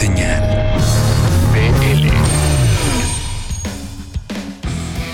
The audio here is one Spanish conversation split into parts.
Señal BL.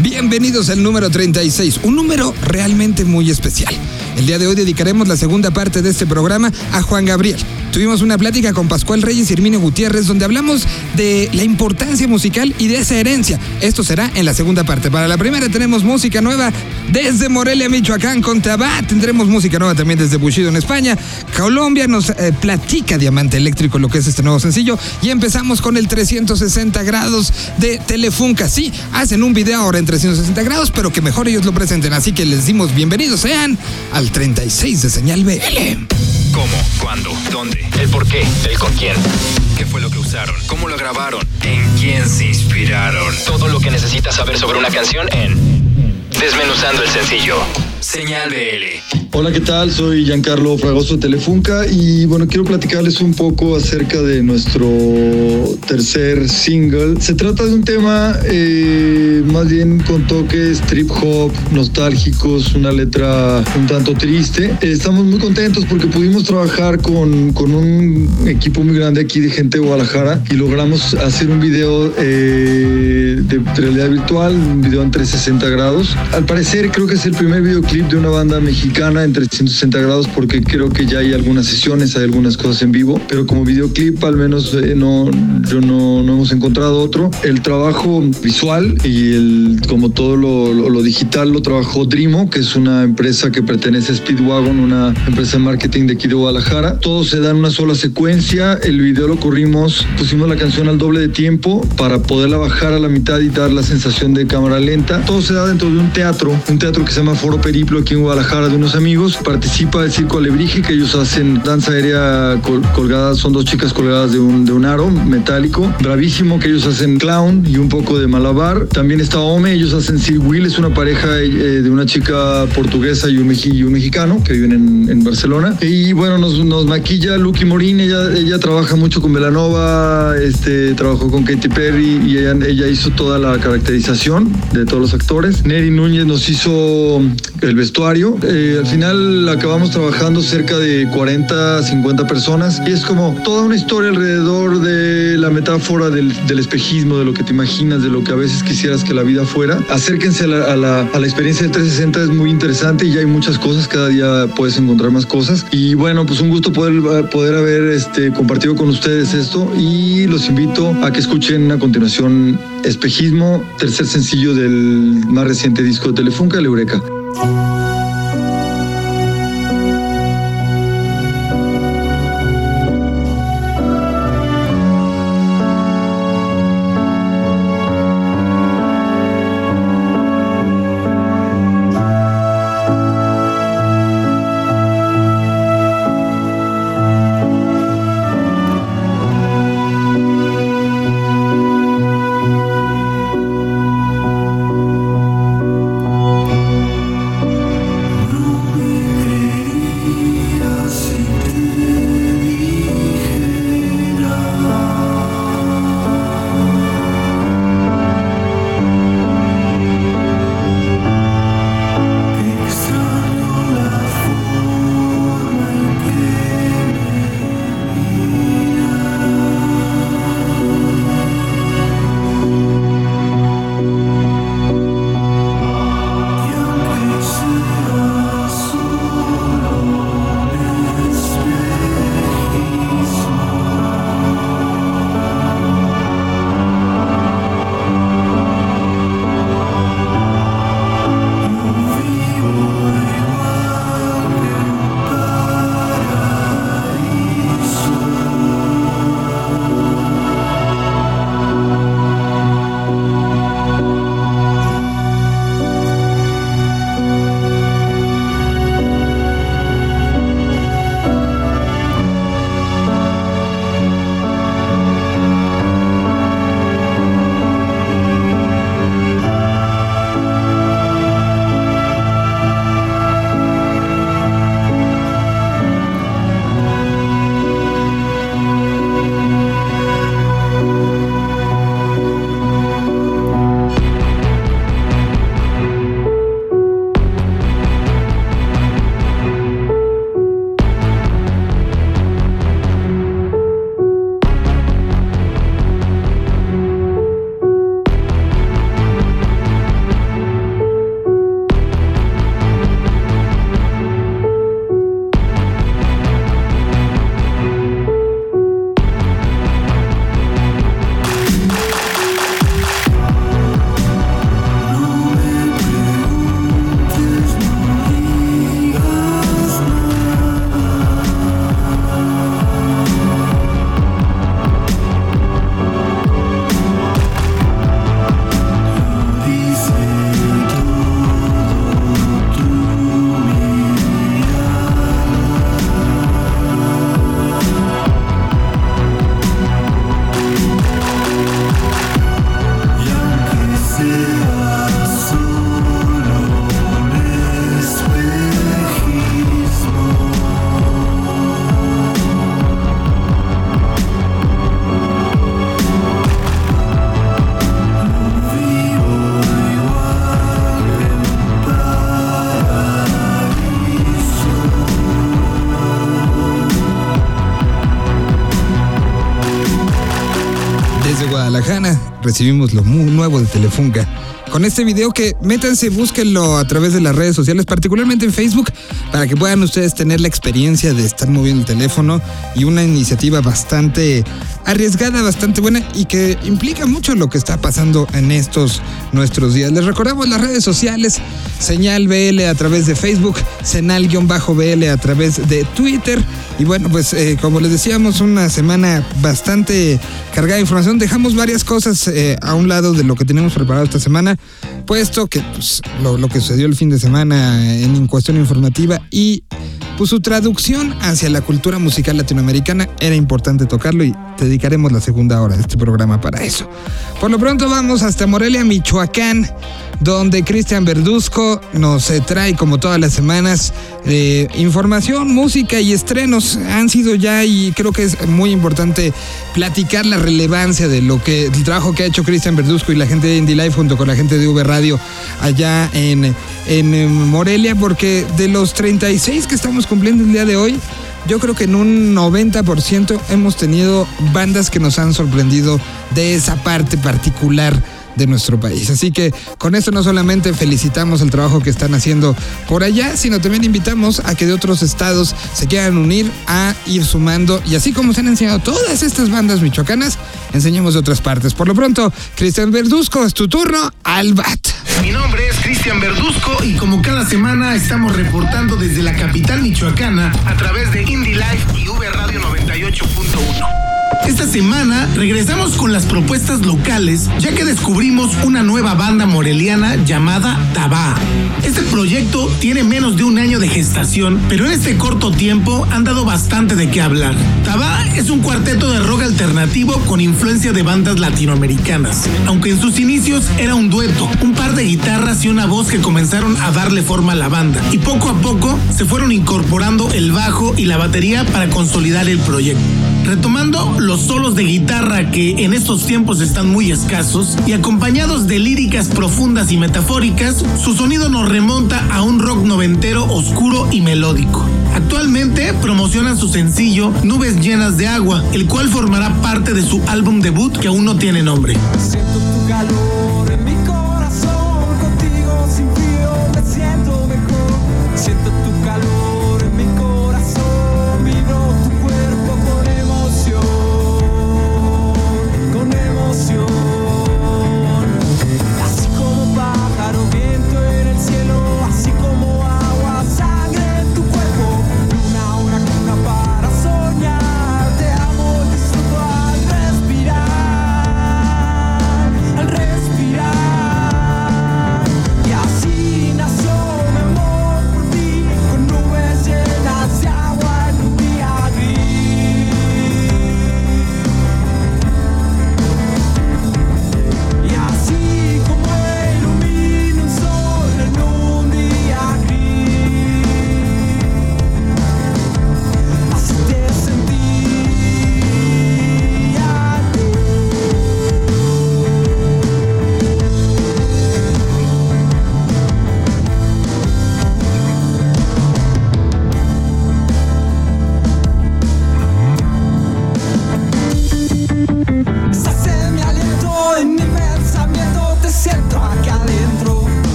Bienvenidos al número 36, un número realmente muy especial. El día de hoy dedicaremos la segunda parte de este programa a Juan Gabriel. Tuvimos una plática con Pascual Reyes y Herminio Gutiérrez donde hablamos de la importancia musical y de esa herencia. Esto será en la segunda parte. Para la primera tenemos música nueva desde Morelia, Michoacán con Tabat. Tendremos música nueva también desde Bushido en España. Colombia nos eh, platica Diamante Eléctrico lo que es este nuevo sencillo. Y empezamos con el 360 grados de Telefunca. Sí, hacen un video ahora en 360 grados, pero que mejor ellos lo presenten. Así que les dimos bienvenidos sean al 36 de Señal BL. ¿Cómo? ¿Cuándo? ¿Dónde? ¿El por qué? ¿El con quién? ¿Qué fue lo que usaron? ¿Cómo lo grabaron? ¿En quién se inspiraron? Todo lo que necesitas saber sobre una canción en Desmenuzando el sencillo. Señal BL. Hola, ¿qué tal? Soy Giancarlo Fragoso de Telefunca y bueno, quiero platicarles un poco acerca de nuestro tercer single. Se trata de un tema eh, más bien con toques trip hop, nostálgicos, una letra un tanto triste. Estamos muy contentos porque pudimos trabajar con, con, un equipo muy grande aquí de gente de Guadalajara y logramos hacer un video eh, de realidad virtual, un video en 360 grados. Al parecer creo que es el primer videoclip de una banda mexicana en 360 grados porque creo que ya hay algunas sesiones, hay algunas cosas en vivo, pero como videoclip al menos eh, no, yo no, no, hemos encontrado otro. El trabajo visual y el, como todo lo, lo, lo, digital lo trabajó Drimo, que es una empresa que pertenece a Speedwagon, una empresa de marketing de aquí de Guadalajara. Todo se da en una sola secuencia, el video lo corrimos, pusimos la canción al doble de tiempo para poderla bajar a la mitad y dar la sensación de cámara lenta. Todo se da dentro de un teatro, un teatro que se llama Foro Aquí en Guadalajara de unos amigos Participa el Circo Alebrije, que ellos hacen danza aérea col colgada, son dos chicas colgadas de un, de un aro metálico. Bravísimo, que ellos hacen clown y un poco de malabar. También está Ome, ellos hacen Sir Will, es una pareja eh, de una chica portuguesa y un, y un mexicano que viven en, en, Barcelona. Y bueno, nos, nos maquilla Lucky Morín, ella, ella trabaja mucho con Belanova, este, trabajó con Katy Perry y ella, ella hizo toda la caracterización de todos los actores. Neri Núñez nos hizo el vestuario. Eh, al final acabamos trabajando cerca de 40, 50 personas y es como toda una historia alrededor de la metáfora del, espejismo, de lo que te imaginas, de lo que a veces quisieras que la vida fuera. Acérquense a la, a la, a la experiencia del 360, es muy interesante y hay muchas cosas, cada día puedes encontrar más cosas. Y bueno, pues un gusto poder, poder haber este, compartido con ustedes esto y los invito a que escuchen a continuación Espejismo, tercer sencillo del más reciente disco de Telefunca, el Eureka. Desde recibimos lo muy nuevo de Telefunca con este video que métanse, búsquenlo a través de las redes sociales, particularmente en Facebook, para que puedan ustedes tener la experiencia de estar moviendo el teléfono y una iniciativa bastante arriesgada, bastante buena y que implica mucho lo que está pasando en estos nuestros días. Les recordamos las redes sociales, señal BL a través de Facebook, senal-BL a través de Twitter. Y bueno, pues eh, como les decíamos, una semana bastante cargada de información. Dejamos varias cosas eh, a un lado de lo que tenemos preparado esta semana puesto que pues, lo, que sucedió el fin de semana en cuestión informativa y pues su traducción hacia la cultura musical latinoamericana era importante tocarlo y dedicaremos la segunda hora de este programa para eso. Por lo pronto vamos hasta Morelia, Michoacán, donde Cristian Verduzco nos eh, trae como todas las semanas eh, información, música y estrenos. Han sido ya y creo que es muy importante platicar la relevancia de lo que el trabajo que ha hecho Cristian Verduzco y la gente de Indie Life junto con la gente de V Radio allá en, en Morelia, porque de los 36 que estamos cumpliendo el día de hoy, yo creo que en un 90% hemos tenido bandas que nos han sorprendido de esa parte particular de nuestro país. Así que con esto no solamente felicitamos el trabajo que están haciendo por allá, sino también invitamos a que de otros estados se quieran unir a ir sumando y así como se han enseñado todas estas bandas michoacanas, enseñemos de otras partes. Por lo pronto, Cristian Verduzco, es tu turno al BAT. Mi nombre es Cristian Verduzco y como cada semana estamos reportando desde la capital michoacana a través de Indie Life y V Radio 98.1. Esta semana regresamos con las propuestas locales, ya que descubrimos una nueva banda moreliana llamada Tabá. Este proyecto tiene menos de un año de gestación, pero en este corto tiempo han dado bastante de qué hablar. Tabá es un cuarteto de rock alternativo con influencia de bandas latinoamericanas, aunque en sus inicios era un dueto, un par de guitarras y una voz que comenzaron a darle forma a la banda, y poco a poco se fueron incorporando el bajo y la batería para consolidar el proyecto. Retomando los solos de guitarra que en estos tiempos están muy escasos y acompañados de líricas profundas y metafóricas, su sonido nos remonta a un rock noventero oscuro y melódico. Actualmente promocionan su sencillo Nubes llenas de agua, el cual formará parte de su álbum debut que aún no tiene nombre.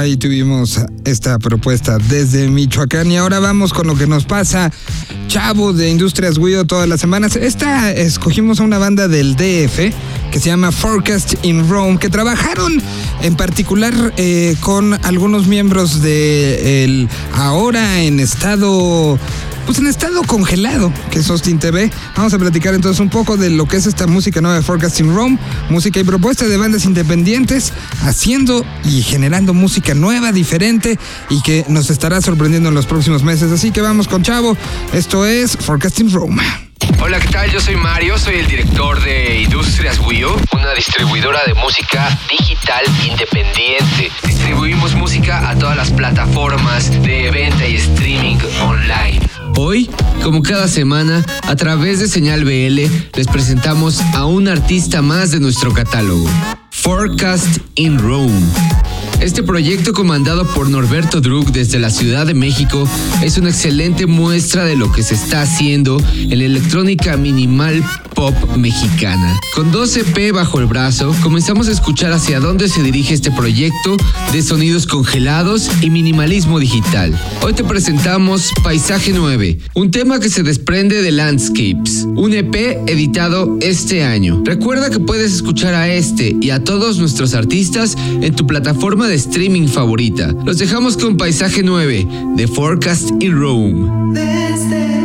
Ahí tuvimos esta propuesta desde Michoacán y ahora vamos con lo que nos pasa. Chavo de Industrias Guido todas las semanas. Esta escogimos a una banda del DF que se llama Forecast in Rome, que trabajaron en particular eh, con algunos miembros de el ahora en estado pues en estado congelado, que es Austin TV. Vamos a platicar entonces un poco de lo que es esta música nueva de Forecasting Rome, música y propuesta de bandas independientes, haciendo y generando música nueva, diferente y que nos estará sorprendiendo en los próximos meses. Así que vamos con Chavo, esto es Forecasting Rome. Hola, ¿qué tal? Yo soy Mario, soy el director de Industrias Wii una distribuidora de música digital independiente. Distribuimos música a todas las plataformas de venta y streaming online. Hoy, como cada semana, a través de Señal BL, les presentamos a un artista más de nuestro catálogo. Forecast in Rome. Este proyecto comandado por Norberto Druk desde la Ciudad de México es una excelente muestra de lo que se está haciendo en la electrónica minimal pop mexicana. Con 12 EP bajo el brazo, comenzamos a escuchar hacia dónde se dirige este proyecto de sonidos congelados y minimalismo digital. Hoy te presentamos Paisaje 9, un tema que se desprende de Landscapes, un EP editado este año. Recuerda que puedes escuchar a este y a todos nuestros artistas en tu plataforma de streaming favorita. Los dejamos con Paisaje 9 de Forecast in Rome.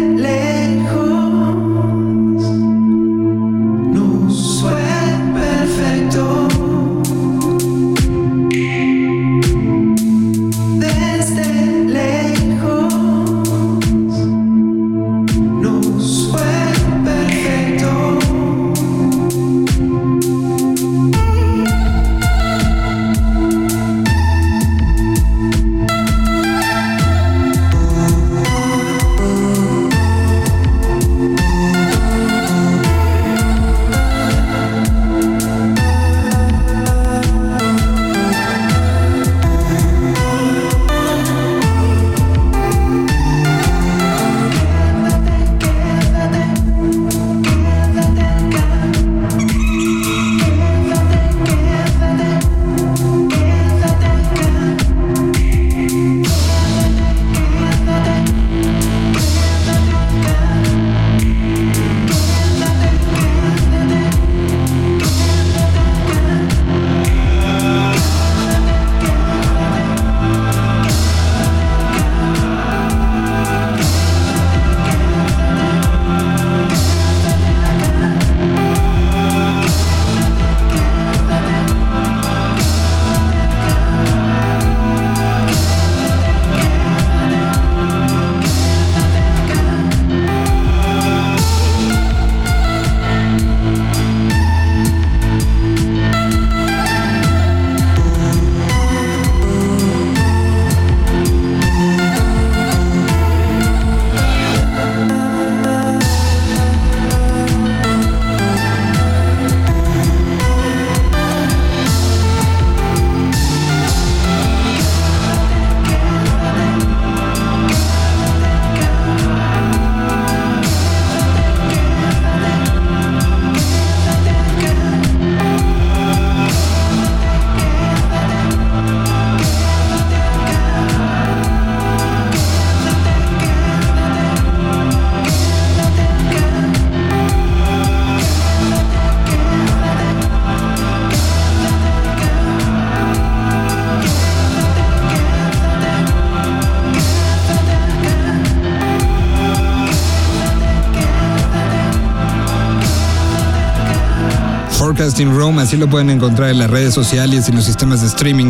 Forecasting Rome, así lo pueden encontrar en las redes sociales y los sistemas de streaming.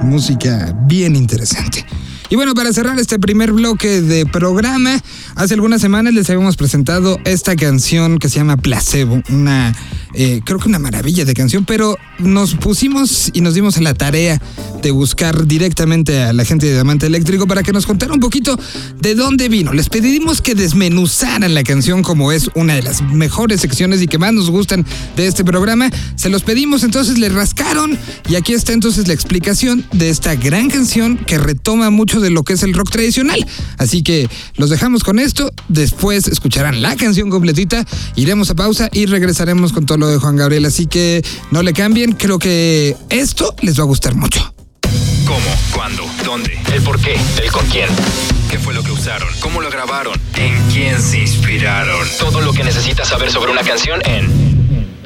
Música bien interesante. Y bueno, para cerrar este primer bloque de programa, hace algunas semanas les habíamos presentado esta canción que se llama Placebo, una eh, creo que una maravilla de canción, pero nos pusimos y nos dimos a la tarea de buscar directamente a la gente de Diamante Eléctrico para que nos contara un poquito de dónde vino. Les pedimos que desmenuzaran la canción como es una de las mejores secciones y que más nos gustan de este programa. Se los pedimos, entonces le rascaron y aquí está entonces la explicación de esta gran canción que retoma mucho de lo que es el rock tradicional. Así que los dejamos con esto, después escucharán la canción completita, iremos a pausa y regresaremos con todo lo de Juan Gabriel, así que no le cambien, creo que esto les va a gustar mucho. ¿Cómo? ¿Cuándo? ¿Dónde? ¿El por qué? ¿El con quién? ¿Qué fue lo que usaron? ¿Cómo lo grabaron? ¿En quién se inspiraron? Todo lo que necesitas saber sobre una canción en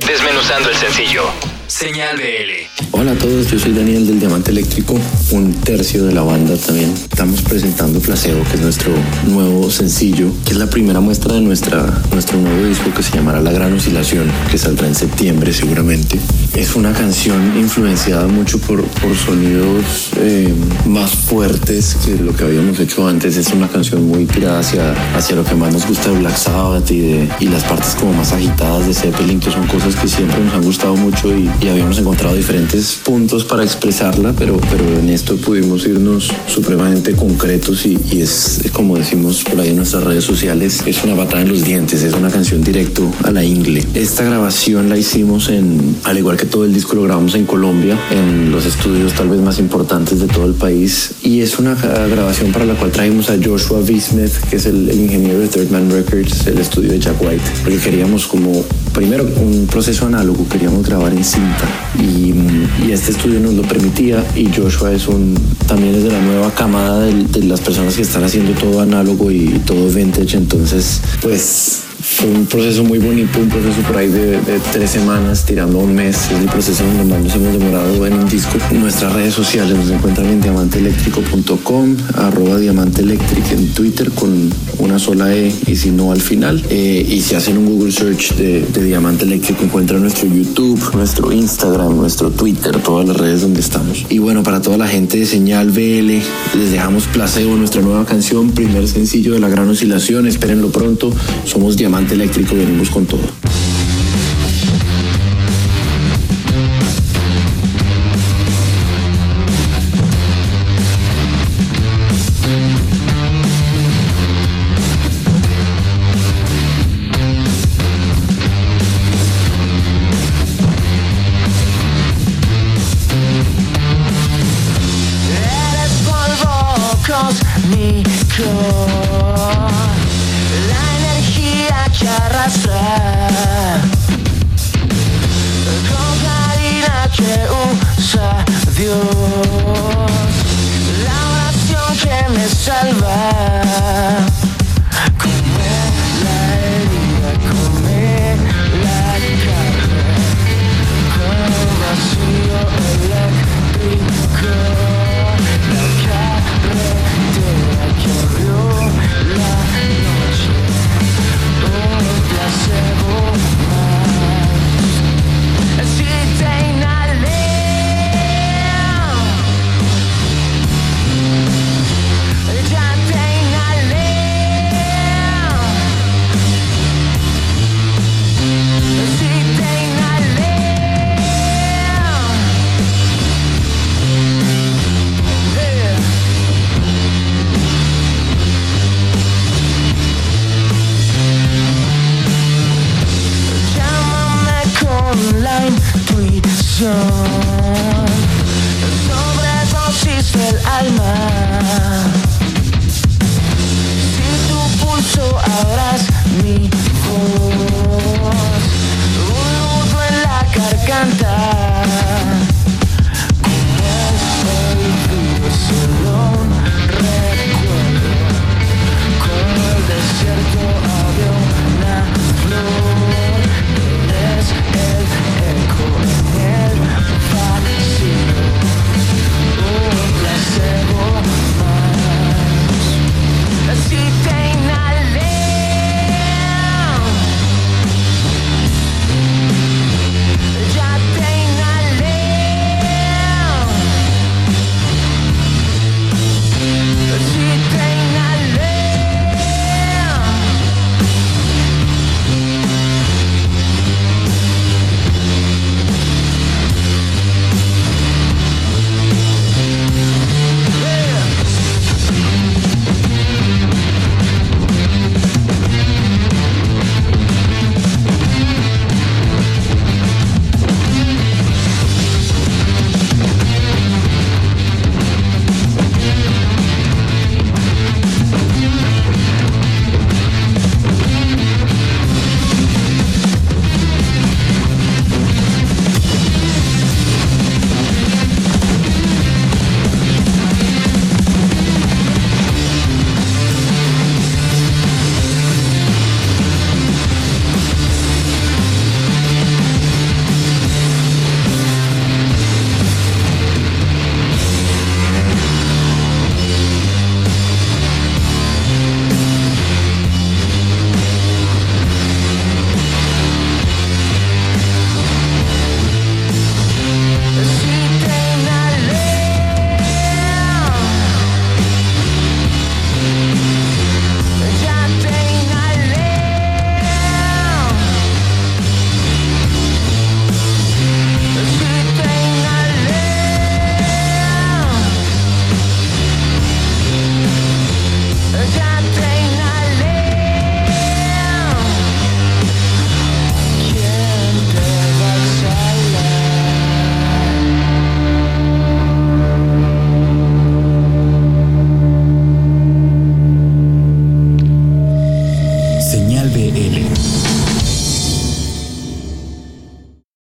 Desmenuzando el sencillo. Señal BL. Hola a todos, yo soy Daniel del Diamante Eléctrico, un tercio de la banda también. Estamos presentando Placebo, que es nuestro nuevo sencillo, que es la primera muestra de nuestra, nuestro nuevo disco que se llamará La Gran Oscilación, que saldrá en septiembre seguramente. Es una canción influenciada mucho por, por sonidos eh, más fuertes que lo que habíamos hecho antes. Es una canción muy tirada hacia, hacia lo que más nos gusta de Black Sabbath y, de, y las partes como más agitadas de Zeppelin, que son cosas que siempre nos han gustado mucho y, y habíamos encontrado diferentes puntos para expresarla, pero, pero en esto pudimos irnos supremamente concretos y, es como decimos por ahí en nuestras redes sociales, es una patada en los dientes, es una canción directo a la ingle. Esta grabación la hicimos en, al igual que todo el disco lo grabamos en Colombia, en los estudios tal vez más importantes de todo el país y es una grabación para la cual trajimos a Joshua. Smith, que es el, el ingeniero de Third Man Records, el estudio de Jack White, porque queríamos como primero un proceso análogo, queríamos grabar en cinta y, este estudio nos lo permitía y Joshua es un también es de la nueva camada de, de las personas que están haciendo todo análogo y todo vintage entonces pues un proceso muy bonito, un proceso por ahí de, tres semanas, tirando un mes. Es el proceso donde más nos hemos demorado en un disco. Nuestras redes sociales nos encuentran en diamanteeléctrico.com, arroba diamanteeléctrico en Twitter con una sola E y si no al final. Eh, y si hacen un Google search de, de Diamante Eléctrico encuentran nuestro YouTube, nuestro Instagram, nuestro Twitter, todas las redes donde estamos. Y bueno, para toda la gente de Señal BL, les dejamos Placebo, nuestra nueva canción, primer sencillo de la gran oscilación. Espérenlo pronto. Somos Diamante Diamante Eléctrico venimos con todo. La oración que me salva. Come la herida, come la carne Con vacío